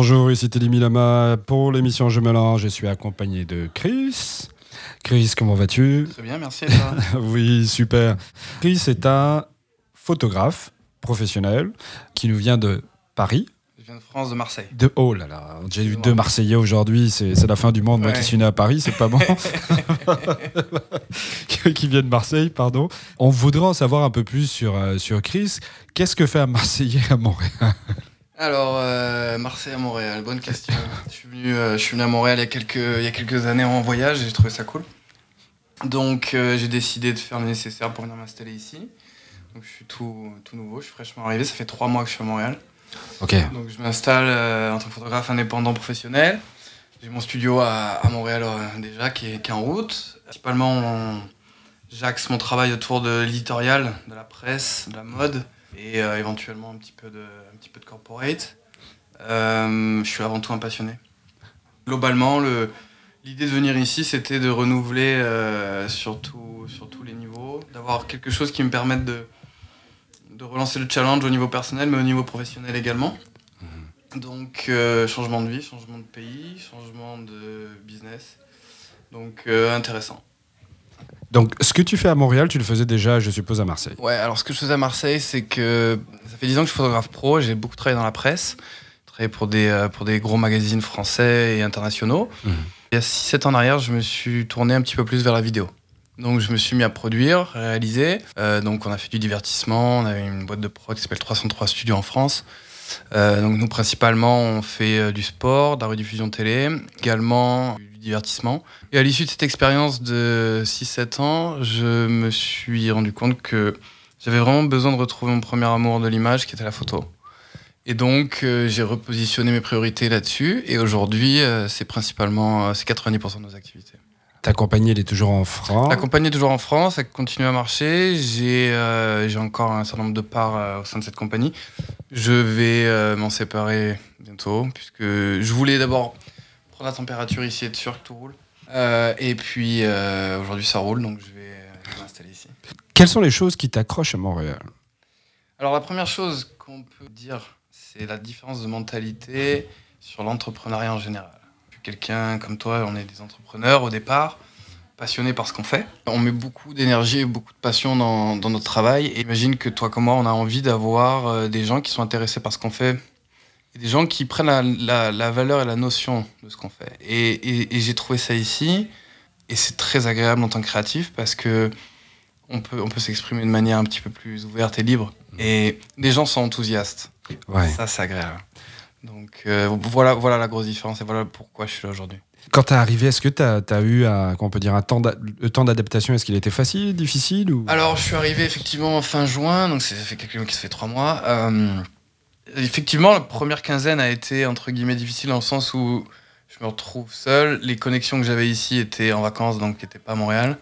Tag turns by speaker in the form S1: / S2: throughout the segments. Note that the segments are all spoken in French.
S1: Bonjour, ici Teddy Milama. Pour l'émission Je mélange, je suis accompagné de Chris. Chris, comment vas-tu?
S2: Très bien, merci. Toi?
S1: Oui, super. Chris est un photographe professionnel qui nous vient de Paris.
S2: Je viens de France, de Marseille.
S1: De, oh là là, j'ai eu deux Marseillais aujourd'hui, c'est la fin du monde. Moi qui suis né à Paris, c'est pas bon. qui vient de Marseille, pardon. On voudrait en savoir un peu plus sur, euh, sur Chris. Qu'est-ce que fait un Marseillais à Montréal?
S2: Alors, euh, Marseille à Montréal, bonne question. je, suis venu, euh, je suis venu à Montréal il y a quelques, il y a quelques années en voyage et j'ai trouvé ça cool. Donc, euh, j'ai décidé de faire le nécessaire pour venir m'installer ici. Donc, je suis tout, tout nouveau, je suis fraîchement arrivé. Ça fait trois mois que je suis à Montréal.
S1: Ok.
S2: Donc, je m'installe en tant que photographe indépendant professionnel. J'ai mon studio à, à Montréal déjà qui est, qui est en route. Principalement, j'axe mon travail autour de l'éditorial, de la presse, de la mode et euh, éventuellement un petit peu de, un petit peu de corporate. Euh, je suis avant tout un passionné. Globalement, le- l'idée de venir ici, c'était de renouveler euh, sur, tout- sur tous les niveaux, d'avoir quelque chose qui me permette de, de relancer le challenge au niveau personnel, mais au niveau professionnel également. Donc, euh, changement de vie, changement de pays, changement de business. Donc, euh, intéressant.
S1: Donc, ce que tu fais à Montréal, tu le faisais déjà, je suppose, à Marseille.
S2: Ouais, alors ce que je faisais à Marseille, c'est que ça fait 10 ans que je suis photographe pro, j'ai beaucoup travaillé dans la presse, travaillé pour des, euh, pour des gros magazines français et internationaux.
S1: Mhm.
S2: Il y a 6-7 ans en arrière, je me suis tourné un petit peu plus vers la vidéo. Donc je me suis mis à produire, réaliser. Euh, donc on a fait du divertissement, on avait une boîte de prod qui s'appelle 303 Studios en France. Euh, donc nous principalement on fait du sport, de la rediffusion télé, également du divertissement. Et à l'issue de cette expérience de 6-7 ans, je me suis rendu compte que j'avais vraiment besoin de retrouver mon premier amour de l'image qui était la photo. Et donc euh, j'ai repositionné mes priorités là-dessus et aujourd'hui euh, c'est principalement euh, c'est 90% de nos activités.
S1: Ta compagnie, elle est toujours en France?
S2: La compagnie est toujours en France, elle continue à marcher. J'ai euh, j'ai encore un certain nombre de parts euh, au sein de cette compagnie. Je vais m'en séparer bientôt, puisque je voulais d'abord prendre la température ici, être sûr que tout roule. Euh, et puis euh, aujourd'hui ça roule, donc je vais, euh, je vais m'installer ici.
S1: Quelles sont les choses qui t'accrochent à Montréal?
S2: Alors la première chose qu'on peut dire, c'est la différence de mentalité sur l'entrepreneuriat en général. Quelqu'un comme toi, on est des entrepreneurs au départ, passionnés par ce qu'on fait. On met beaucoup d'énergie et beaucoup de passion dans, dans notre travail. Et imagine que toi comme moi, on a envie d'avoir des gens qui sont intéressés par ce qu'on fait. Des gens qui prennent la, la- la valeur et la notion de ce qu'on fait. Et, et- et j'ai trouvé ça ici. Et c'est très agréable en tant que créatif parce que on peut, on peut s'exprimer de manière un petit peu plus ouverte et libre. Et les gens sont enthousiastes.
S1: Ouais.
S2: Ça, c'est agréable. Donc euh, voilà, voilà la grosse différence et voilà pourquoi je suis là aujourd'hui.
S1: Quand t'es arrivé, est-ce que t'as as eu un, on peut dire, un temps d'a- le temps d'adaptation Est-ce qu'il était facile, difficile ou...
S2: Alors, je suis arrivé effectivement en fin juin, donc ça fait quelques mois qui se fait trois mois. Euh, effectivement, la première quinzaine a été entre guillemets difficile dans le sens où je me retrouve seul. Les connexions que j'avais ici étaient en vacances, donc n'étaient pas à Montréal.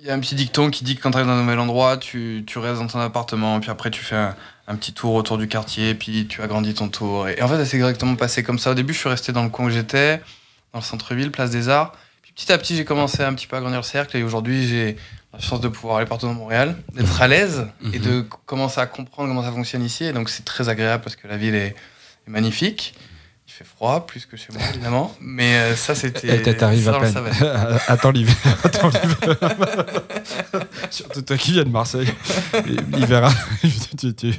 S2: Il y a un petit dicton qui dit que quand tu arrives dans un nouvel endroit, tu, restes dans ton appartement, puis après tu fais un, petit tour autour du quartier, puis tu agrandis ton tour. Et, en fait, ça s'est exactement passé comme ça. Au début, je suis resté dans le coin où j'étais, dans le centre-ville, place des Arts. Puis petit à petit, j'ai commencé à un petit peu agrandir le cercle, et aujourd'hui, j'ai la chance de pouvoir aller partout dans Montréal, d'être à l'aise et
S1: Mhm.
S2: de commencer à comprendre comment ça fonctionne ici. Et donc, c'est très agréable parce que la ville est, est magnifique. Il fait froid, plus que chez moi, évidemment. Mais euh, ça, c'était.
S1: Et t'arrives à peine. Attends l'hiver. Attends l'hiver. Surtout toi qui viens de Marseille. L'hiver, tu, tu,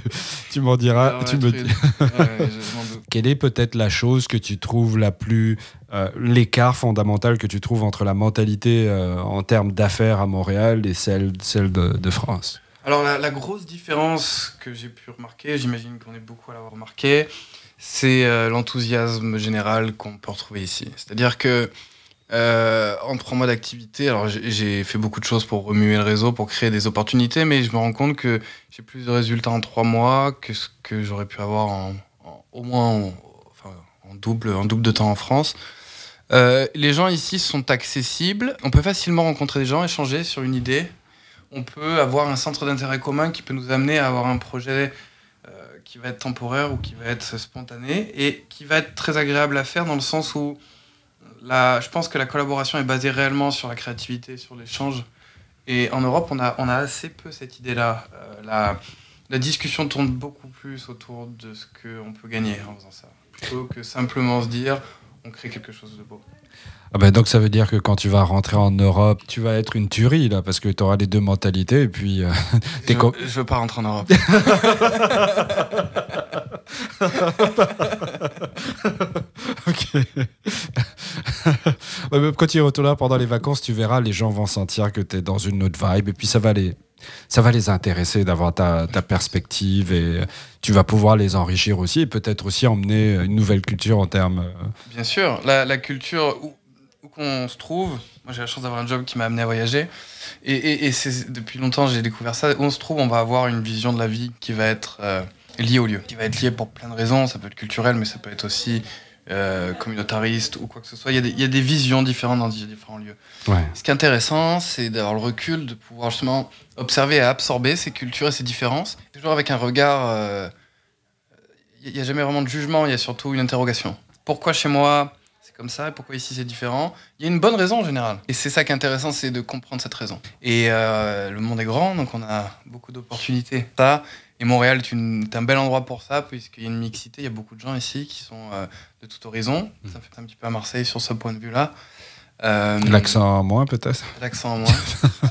S1: tu m'en diras.
S2: Alors,
S1: tu me
S2: truc.
S1: dis-
S2: Ouais, ouais, je m'en doute.
S1: Quelle est peut-être la chose que tu trouves la plus. euh, l'écart fondamental que tu trouves entre la mentalité euh, en termes d'affaires à Montréal et celle, celle de, France?
S2: Alors la, grosse différence que j'ai pu remarquer, j'imagine qu'on est beaucoup à l'avoir remarqué, c'est euh, l'enthousiasme général qu'on peut retrouver ici. C'est-à-dire que en mois d'activité, alors j'ai- fait beaucoup de choses pour remuer le réseau, pour créer des opportunités, mais je me rends compte que j'ai plus de résultats en trois mois que ce que j'aurais pu avoir en- au moins en, double, en double de temps en France. Euh, les gens ici sont accessibles, on peut facilement rencontrer des gens, échanger sur une idée, on peut avoir un centre d'intérêt commun qui peut nous amener à avoir un projet euh, qui va être temporaire ou qui va être spontané et qui va être très agréable à faire dans le sens où je pense que la collaboration est basée réellement sur la créativité, sur l'échange. Et en Europe, on a, on a assez peu cette idée-là. Euh, la discussion tourne beaucoup plus autour de ce qu'on peut gagner en faisant ça. plutôt que simplement se dire on crée quelque chose de beau.
S1: Ah ben donc ça veut dire que quand tu vas rentrer en Europe, tu vas être une tuerie là, parce que tu auras les deux mentalités et puis... euh, t'es
S2: Je, je veux pas rentrer en Europe.
S1: Ok. Ouais, quand tu y retourneras pendant les vacances, tu verras, les gens vont sentir que tu es dans une autre vibe et puis ça va les, ça va les intéresser d'avoir ta, perspective et euh, tu vas pouvoir les enrichir aussi et peut-être aussi emmener une nouvelle culture en termes... euh,
S2: Bien sûr, la, culture où, où qu'on se trouve, moi j'ai la chance d'avoir un job qui m'a amené à voyager, et, depuis longtemps j'ai découvert ça, où on se trouve, on va avoir une vision de la vie qui va être euh, liée au lieu, qui va être liée pour plein de raisons, ça peut être culturel, mais ça peut être aussi euh, communautariste ou quoi que ce soit, il y, a des, il y a des visions différentes dans différents lieux.
S1: Ouais.
S2: Ce qui est intéressant, c'est d'avoir le recul, de pouvoir justement observer et absorber ces cultures et ces différences, toujours avec un regard. euh, Il n'y a jamais vraiment de jugement, il y a surtout une interrogation. Pourquoi chez moi c'est comme ça et pourquoi ici c'est différent? Il y a une bonne raison en général. Et c'est ça qui est intéressant, c'est de comprendre cette raison. Et euh, le monde est grand, donc on a beaucoup d'opportunités. Ça, et Montréal est, une- est un bel endroit pour ça, puisqu'il y a une mixité, il y a beaucoup de gens ici qui sont euh, de tout horizon. Ça fait un petit peu à Marseille sur ce point de vue-là. Euh,
S1: L'accent en moins peut-être
S2: L'accent en moins.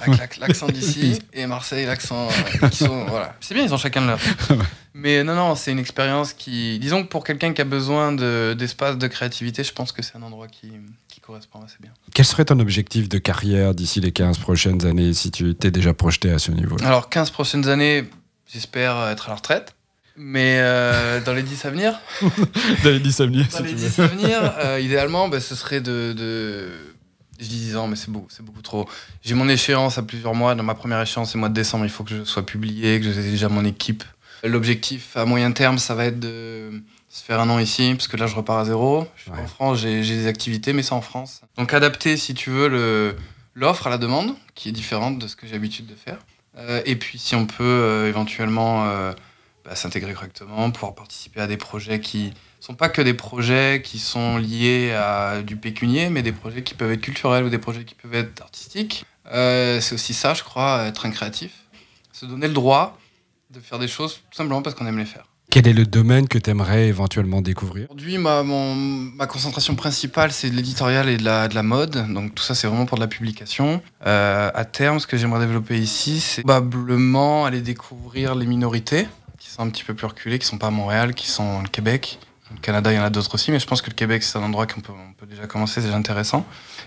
S2: L'accent d'ici et Marseille, l'accent. euh, voilà. C'est bien, ils ont chacun le leur. Mais non, non, c'est une expérience qui. Disons que pour quelqu'un qui a besoin de- d'espace, de, créativité, je pense que c'est un endroit qui, qui correspond assez bien.
S1: Quel serait ton objectif de carrière d'ici les 15 prochaines années si tu t'es déjà projeté à ce niveau
S2: Alors, 15 prochaines années, j'espère être à la retraite. Mais euh, dans les 10 à venir,
S1: Dans les 10 années,
S2: Dans les 10 à venir, euh, idéalement, bah, ce serait de, de- Je dis 10 ans, mais c'est beaucoup, c'est beaucoup trop. J'ai mon échéance à plusieurs mois. Dans ma première échéance, c'est le mois de décembre. Il faut que je sois publié, que j'ai déjà mon équipe. L'objectif à moyen terme, ça va être de se faire un an ici, parce que là, je repars à zéro. Je suis
S1: Ouais.
S2: En France, j'ai des activités, mais c'est en France. Donc, adapter, si tu veux, le- l'offre à la demande, qui est différente de ce que j'ai l'habitude de faire. Euh, et puis, si on peut euh, éventuellement euh, bah, s'intégrer correctement, pouvoir participer à des projets qui sont pas que des projets qui sont liés à du pécunier, mais des projets qui peuvent être culturels ou des projets qui peuvent être artistiques. C'est aussi ça, je crois, être un créatif. Se donner le droit de faire des choses tout simplement parce qu'on aime les faire.
S1: Quel est le domaine que tu aimerais éventuellement découvrir
S2: Aujourd'hui, ma, concentration principale, c'est de l'éditorial et de la, de la mode. Donc tout ça, c'est vraiment pour de la publication. Euh, à terme, ce que j'aimerais développer ici, c'est probablement aller découvrir les minorités qui sont un petit peu plus reculées, qui sont pas à Montréal, qui sont au Québec. Au Canada, il y en a d'autres aussi, mais je pense que le Québec, c'est un endroit qu'on peut, déjà commencer, c'est déjà intéressant.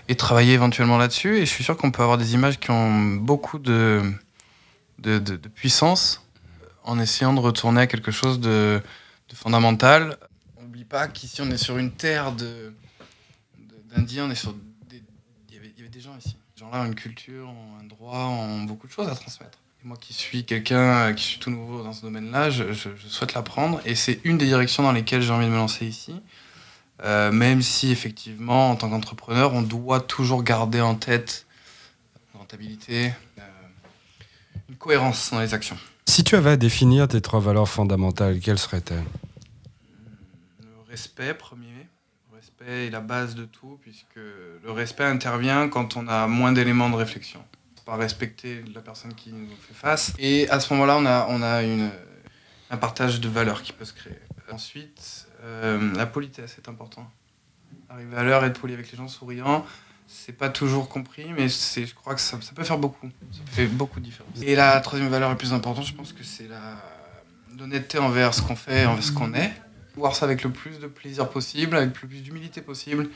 S2: Et travailler éventuellement là-dessus. Et je suis sûr qu'on peut avoir des images qui ont beaucoup de- de puissance en essayant de retourner à quelque chose de, fondamental. On n'oublie pas qu'ici, on est sur une terre de- d'Indiens, on est sur des- il y avait- des gens ici. Ces gens-là ont une culture, ont un droit, ont beaucoup de choses à transmettre. Et moi qui suis quelqu'un, qui suis tout nouveau dans ce domaine-là, je, souhaite l'apprendre. Et c'est une des directions dans lesquelles j'ai envie de me lancer ici. Euh, même si effectivement, en tant qu'entrepreneur, on doit toujours garder en tête rentabilité, euh, une cohérence dans les actions.
S1: Si tu avais à définir tes trois valeurs fondamentales, quelles seraient-elles?
S2: Le respect, premier. Le respect est la base de tout, puisque le respect intervient quand on a moins d'éléments de réflexion. Pas respecter la personne qui nous fait face. Et à ce moment-là, on a, on a une, un partage de valeurs qui peut se créer. Ensuite, euh, la politesse est important. Arriver à l'heure, être poli avec les gens, souriant, c'est pas toujours compris, mais c'est, je crois que ça, ça peut faire beaucoup. Ça fait beaucoup de différence. Et la troisième valeur la plus importante, je pense que c'est l'honnêteté envers ce qu'on fait, envers ce qu'on est voir ça avec le plus de plaisir possible, avec le plus d'humilité possible.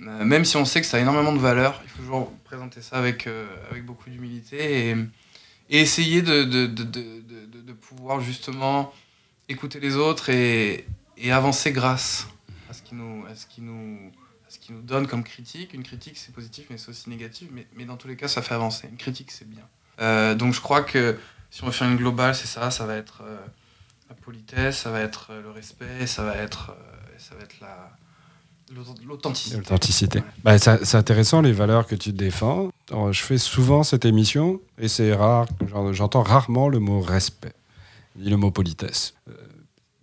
S2: Euh, même si on sait que ça a énormément de valeur, il faut toujours présenter ça avec, euh, avec beaucoup d'humilité et, et essayer de, de, de, de, de- pouvoir justement écouter les autres et, et avancer grâce à ce qui nous, ce qui nous donne comme critique. Une critique, c'est positif, mais c'est aussi négatif. Mais, mais dans tous les cas, ça fait avancer. Une critique, c'est bien. Euh, donc je crois que si on veut faire une globale, c'est ça. Ça va être euh, la politesse, ça va être euh, le respect, ça va être, euh, ça va être la l'aut- l'authenticité.
S1: L'authenticité. Bah, c'est c'est intéressant les valeurs que tu défends. Alors, je fais souvent cette émission et c'est rare, j'en- j'entends rarement le mot respect, ni le mot politesse. Euh,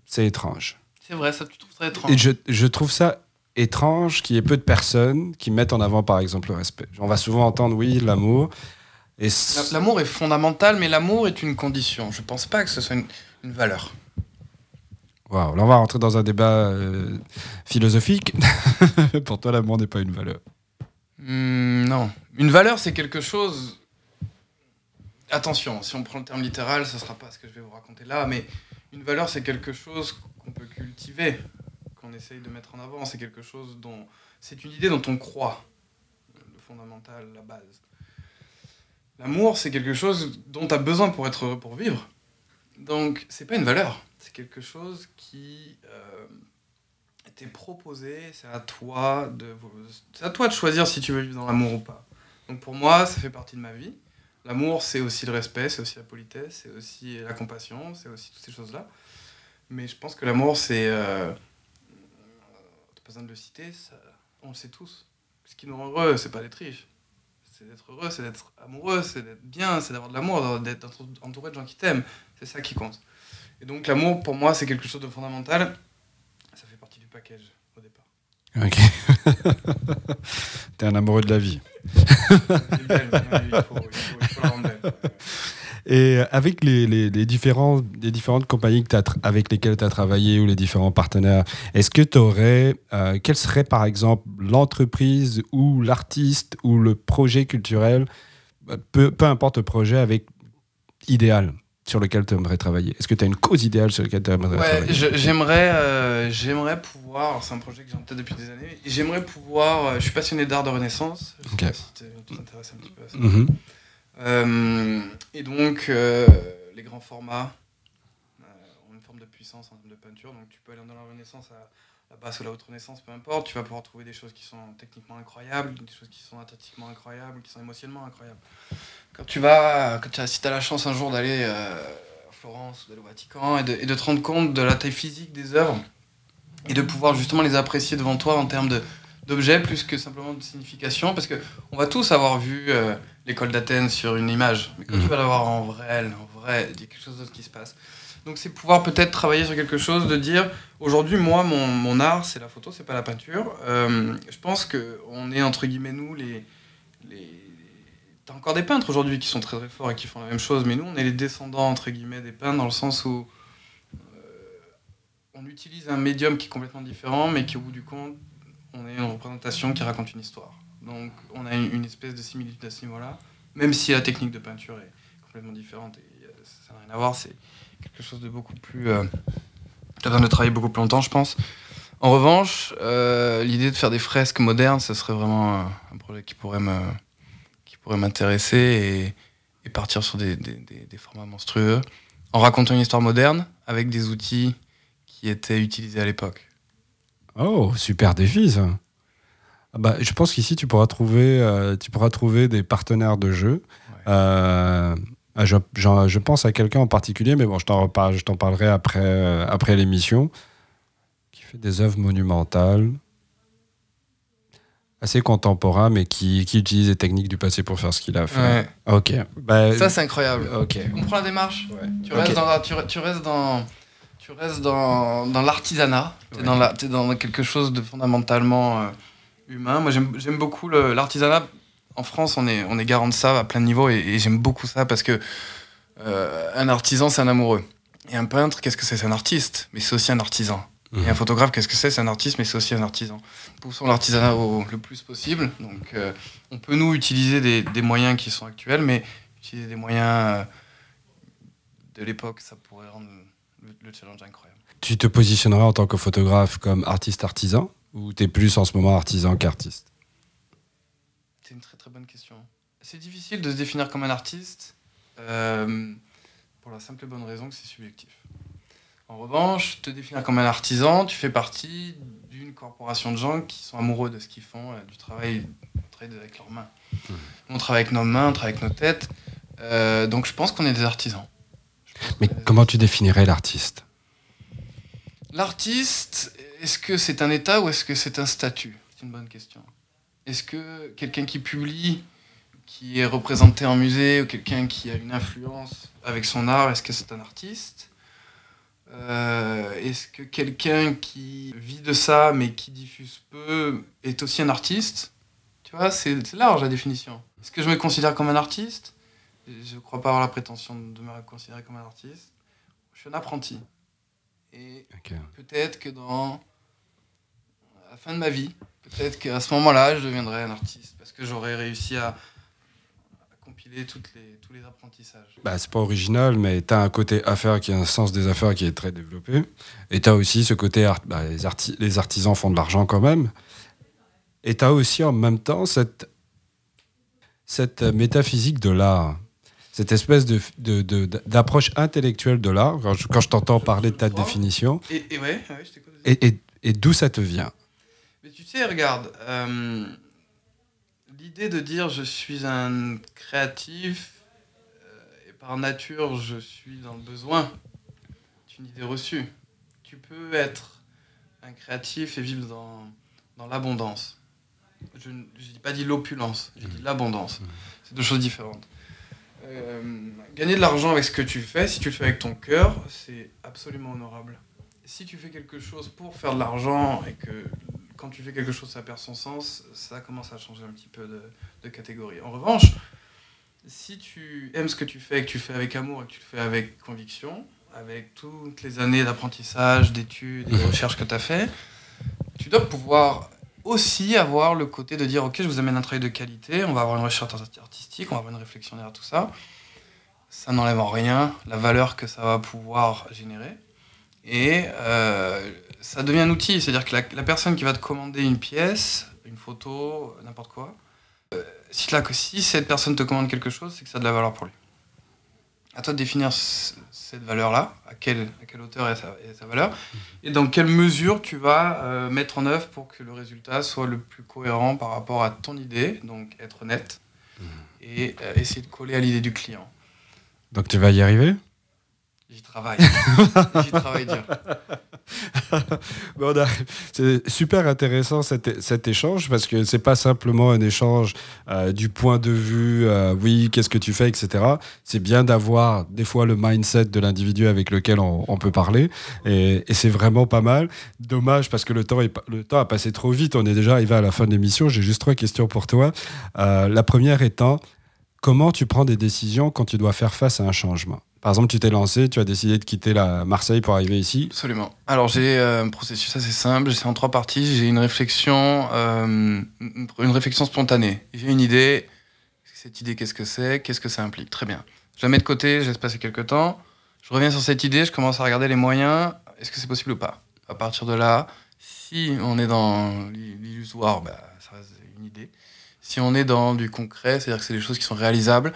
S1: c'est étrange.
S2: C'est vrai, ça tu trouves très étrange.
S1: Et je, je trouve ça étrange qu'il y ait peu de personnes qui mettent en avant par exemple le respect. On va souvent entendre oui, l'amour. Et
S2: L'amour est fondamental, mais l'amour est une condition. Je pense pas que ce soit une, une valeur.
S1: Waouh, là on va rentrer dans un débat euh, philosophique. Pour toi, l'amour n'est pas une valeur.
S2: Hmm, non. Une valeur, c'est quelque chose. Attention, si on prend le terme littéral, ce ne sera pas ce que je vais vous raconter là, mais une valeur, c'est quelque chose qu'on peut cultiver, essaye de mettre en avant. C'est quelque chose dont. C'est une idée dont on croit, le fondamental, la base. L'amour, c'est quelque chose dont tu as besoin pour être heureux, pour vivre. Donc, c'est pas une valeur, c'est quelque chose qui euh, t'est proposé, c'est à toi de c'est à toi de choisir si tu veux vivre dans l'amour ou pas. Donc pour moi, ça fait partie de ma vie. L'amour, c'est aussi le respect, c'est aussi la politesse, c'est aussi la compassion, c'est aussi toutes ces choses-là. Mais je pense que l'amour, c'est euh, besoin de le citer, ça, on le sait tous. Ce qui nous rend heureux, c'est pas d'être riche, c'est d'être heureux, c'est d'être amoureux, c'est d'être bien, c'est d'avoir de l'amour, d'être entouré de gens qui t'aiment. C'est ça qui compte. Et donc l'amour, pour moi, c'est quelque chose de fondamental. Ça fait partie du package au départ.
S1: Ok. T'es un amoureux de la vie. Et avec les, les, les, différents, les différentes compagnies que as avec lesquelles tu as travaillé ou les différents partenaires, est-ce que tu aurais, euh, quelle serait par exemple l'entreprise ou l'artiste ou le projet culturel, peu, peu importe le projet, avec idéal sur lequel tu aimerais travailler? Est-ce que tu as une cause idéale sur laquelle tu aimerais
S2: ouais,
S1: travailler?
S2: J'aimerais euh, j'aimerais pouvoir, c'est un projet que j'ai en tête depuis des années, j'aimerais pouvoir, euh, je suis passionné d'art de Renaissance, je sais pas si tu t'intéresses un petit peu à ça.
S1: Mhm.
S2: Euh, et donc, euh, les grands formats euh, ont une forme de puissance en termes de peinture, donc tu peux aller dans la Renaissance à la basse ou la haute Renaissance, peu importe, tu vas pouvoir trouver des choses qui sont techniquement incroyables, des choses qui sont esthétiquement incroyables, qui sont émotionnellement incroyables. Quand tu vas, quand si tu as la chance un jour d'aller à Florence ou d'aller au Vatican et de, de, te rendre compte de la taille physique des œuvres et de pouvoir justement les apprécier devant toi en termes d'objets plus que simplement de signification parce que on va tous avoir vu euh, l'école d'Athènes sur une image mais quand mmh. tu vas la voir en vrai en vrai il y a quelque chose d'autre qui se passe donc c'est pouvoir peut-être travailler sur quelque chose de dire aujourd'hui moi mon, mon art c'est la photo c'est pas la peinture euh, je pense que on est entre guillemets nous les les t'as encore des peintres aujourd'hui qui sont très très forts et qui font la même chose mais nous on est les descendants entre guillemets des peintres dans le sens où euh, on utilise un médium qui est complètement différent mais qui au bout du compte on a une représentation qui raconte une histoire. Donc on a une, espèce de similitude à ce niveau-là, même si la technique de peinture est complètement différente et ça n'a rien à voir, c'est quelque chose de beaucoup plus... Euh, besoin de travailler beaucoup plus longtemps, je pense. En revanche, euh, l'idée de faire des fresques modernes, ce serait vraiment euh, un projet qui pourrait m'intéresser et, partir sur des, des, des, formats monstrueux, en racontant une histoire moderne avec des outils qui étaient utilisés à l'époque.
S1: Oh, super défi ça. Ah bah, je pense qu'ici tu pourras trouver, euh, tu pourras trouver des partenaires de jeu. Ouais. Euh, je, je, je, pense à quelqu'un en particulier, mais bon, je t'en parlerai après, euh, après l'émission, qui fait des œuvres monumentales, assez contemporain, mais qui, qui, utilise les techniques du passé pour faire ce qu'il a fait.
S2: Ouais.
S1: Ok.
S2: Bah, ça c'est incroyable.
S1: Ok.
S2: Tu comprends la démarche
S1: ouais.
S2: tu, restes
S1: okay.
S2: dans, tu, tu restes dans tu restes dans, dans l'artisanat, tu es, ouais. es dans quelque chose de fondamentalement humain. Moi, j'aime beaucoup l'artisanat. En France, on est, on est garant de ça à plein de niveaux et, et j'aime beaucoup ça parce que euh, un artisan, c'est un amoureux. Et un peintre, qu'est-ce que c'est? C'est un artiste, mais c'est aussi un artisan. Mmh. Et un photographe, qu'est-ce que c'est? C'est un artiste, mais c'est aussi un artisan. Poussons l'artisanat le plus possible. Donc, euh, on peut nous utiliser des, des, moyens qui sont actuels, mais utiliser des moyens de l'époque, ça pourrait rendre le challenge incroyable.
S1: Tu te positionneras en tant que photographe comme artiste-artisan ou tu es plus en ce moment artisan qu'artiste
S2: C'est une très très bonne question. C'est difficile de se définir comme un artiste euh, pour la simple et bonne raison que c'est subjectif. En revanche, te définir comme un artisan, tu fais partie d'une corporation de gens qui sont amoureux de ce qu'ils font, du travail, travail avec leurs mains. Mmh. On travaille avec nos mains, on travaille avec nos têtes. Euh, donc je pense qu'on est des artisans.
S1: Mais comment tu définirais l'artiste?
S2: L'artiste, est-ce que c'est un état ou est-ce que c'est un statut? C'est une bonne question. Est-ce que quelqu'un qui publie, qui est représenté en musée, ou quelqu'un qui a une influence avec son art, est-ce que c'est un artiste? Euh, Est-ce que quelqu'un qui vit de ça mais qui diffuse peu est aussi un artiste? Tu vois, c'est large la définition. Est-ce que je me considère comme un artiste? Je ne crois pas avoir la prétention de me considérer comme un artiste. Je suis un apprenti. Et peut-être que dans la fin de ma vie, peut-être qu'à ce moment-là, je deviendrai un artiste parce que j'aurais réussi à, à compiler toutes les, tous les apprentissages.
S1: Bah, c'est pas original, mais tu as un côté affaires qui a un sens des affaires qui est très développé. Et tu as aussi ce côté, art- bah, les, arti- les artisans font de l'argent quand même. Et tu as aussi en même temps cette, cette métaphysique de l'art, cette espèce de, d'approche intellectuelle de l'art, quand je, t'entends parler de ta définition,
S2: Et, et ouais, ouais, je t'écoute.
S1: et, et- et d'où ça te vient?
S2: Mais tu sais, regarde, euh, l'idée de dire je suis un créatif euh, et par nature je suis dans le besoin, c'est une idée reçue. Tu peux être un créatif et vivre dans, dans l'abondance. Je n'ai pas dit l'opulence, j'ai dit l'abondance. C'est deux choses différentes. Euh, gagner de l'argent avec ce que tu fais, si tu le fais avec ton cœur, c'est absolument honorable. Si tu fais quelque chose pour faire de l'argent et que quand tu fais quelque chose, ça perd son sens, ça commence à changer un petit peu de, de catégorie. En revanche, si tu aimes ce que tu fais et que tu fais avec amour et que tu le fais avec conviction, avec toutes les années d'apprentissage, d'études et de recherches que tu as fait, tu dois pouvoir aussi avoir le côté de dire ok je vous amène un travail de qualité, on va avoir une recherche artistique, on va avoir une réflexion derrière tout ça. Ça n'enlève en rien la valeur que ça va pouvoir générer. Et euh, ça devient un outil, c'est-à-dire que la, personne qui va te commander une pièce, une photo, n'importe quoi, euh, si, si cette personne te commande quelque chose, c'est que ça a de la valeur pour lui. À toi de définir cette valeur-là, à quelle, à quelle hauteur est sa, est sa valeur, et dans quelle mesure tu vas euh, mettre en œuvre pour que le résultat soit le plus cohérent par rapport à ton idée, donc être honnête, et euh, essayer de coller à l'idée du client.
S1: Donc tu vas y arriver?
S2: J'y travaille. J'y travaille dur.
S1: Bon, C'est super intéressant cet, échange parce que c'est pas simplement un échange euh, du point de vue, euh, oui, qu'est-ce que tu fais, etc. C'est bien d'avoir des fois le mindset de l'individu avec lequel on, peut parler et, c'est vraiment pas mal. Dommage parce que le temps, est, le temps a passé trop vite. On est déjà arrivé à la fin de l'émission. J'ai juste trois questions pour toi. Euh, la première étant, comment tu prends des décisions quand tu dois faire face à un changement? Par exemple, tu t'es lancé, tu as décidé de quitter la Marseille pour arriver ici.
S2: Absolument. Alors j'ai euh, un processus assez simple, c'est en trois parties. J'ai une réflexion, euh, une réflexion spontanée. J'ai une idée. Cette idée, qu'est-ce que c'est? Qu'est-ce que ça implique? Très bien. Je la mets de côté, je laisse passer quelques temps. Je reviens sur cette idée, je commence à regarder les moyens. Est-ce que c'est possible ou pas? À partir de là, si on est dans l'i- l'illusoire, bah, ça reste une idée. Si on est dans du concret, c'est-à-dire que c'est des choses qui sont réalisables,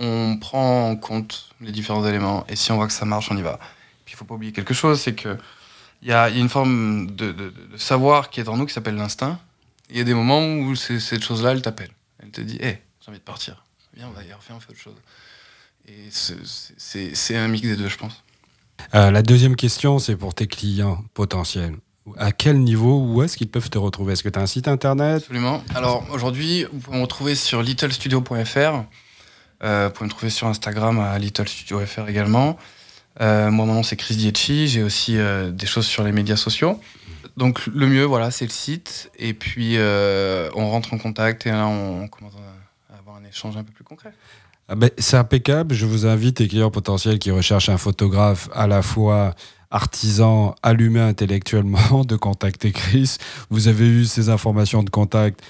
S2: on prend en compte les différents éléments. Et si on voit que ça marche, on y va. Puis il faut pas oublier quelque chose, c'est que il y a, il y a une forme de, de- de savoir qui est en nous qui s'appelle l'instinct. Il y a des moments où cette chose-là, elle t'appelle. Elle te dit, hé, j'ai envie de partir. Viens, on va y refaire, on fait autre chose. Et c'est un mix des deux, je pense.
S1: Euh, la deuxième question, c'est pour tes clients potentiels. À quel niveau, où est-ce qu'ils peuvent te retrouver? Est-ce que tu as un site internet?
S2: Absolument. Alors aujourd'hui, vous pouvez me retrouver sur littlestudio.fr. Euh, vous pouvez me trouver sur Instagram à littlestudio.fr également. Euh, moi, mon nom c'est Chris Dietchi. J'ai aussi euh, des choses sur les médias sociaux. Donc le mieux, voilà, c'est le site. Et puis on rentre en contact et là on, on commence à avoir un échange un peu plus concret.
S1: Ah ben, C'est impeccable. Je vous invite, les clients potentiels qui recherchent un photographe à la fois artisan, allumé intellectuellement, de contacter Chris. Vous avez eu ces informations de contact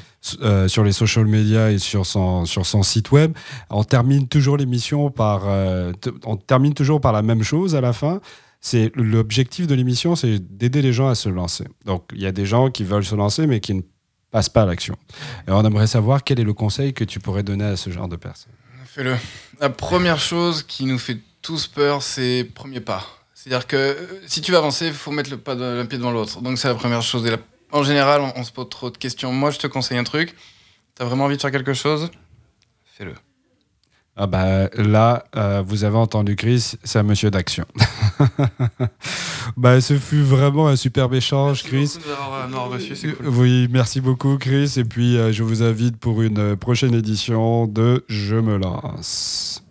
S1: euh, sur les social media et sur son, sur son site web. On termine toujours l'émission par, euh, on termine toujours par la même chose à la fin. C'est l'objectif de l'émission, c'est d'aider les gens à se lancer. Donc il y a des gens qui veulent se lancer mais qui ne passent pas à l'action. Et on aimerait savoir quel est le conseil que tu pourrais donner à ce genre de personnes.
S2: Fais-le. La première chose qui nous fait tous peur, c'est premier pas. C'est-à-dire que euh, si tu veux avancer, il faut mettre le pas de, un pied devant l'autre. Donc c'est la première chose. Et la- en général, on, on se pose trop de questions. Moi, je te conseille un truc. T'as vraiment envie de faire quelque chose? Fais-le.
S1: Ah bah, là, euh, vous avez entendu Chris, c'est un monsieur d'action. bah, ce fut vraiment un superbe échange, Chris.
S2: Merci avoir, euh, cool.
S1: Oui, merci beaucoup, Chris. Et puis, euh, je vous invite pour une prochaine édition de Je me lance.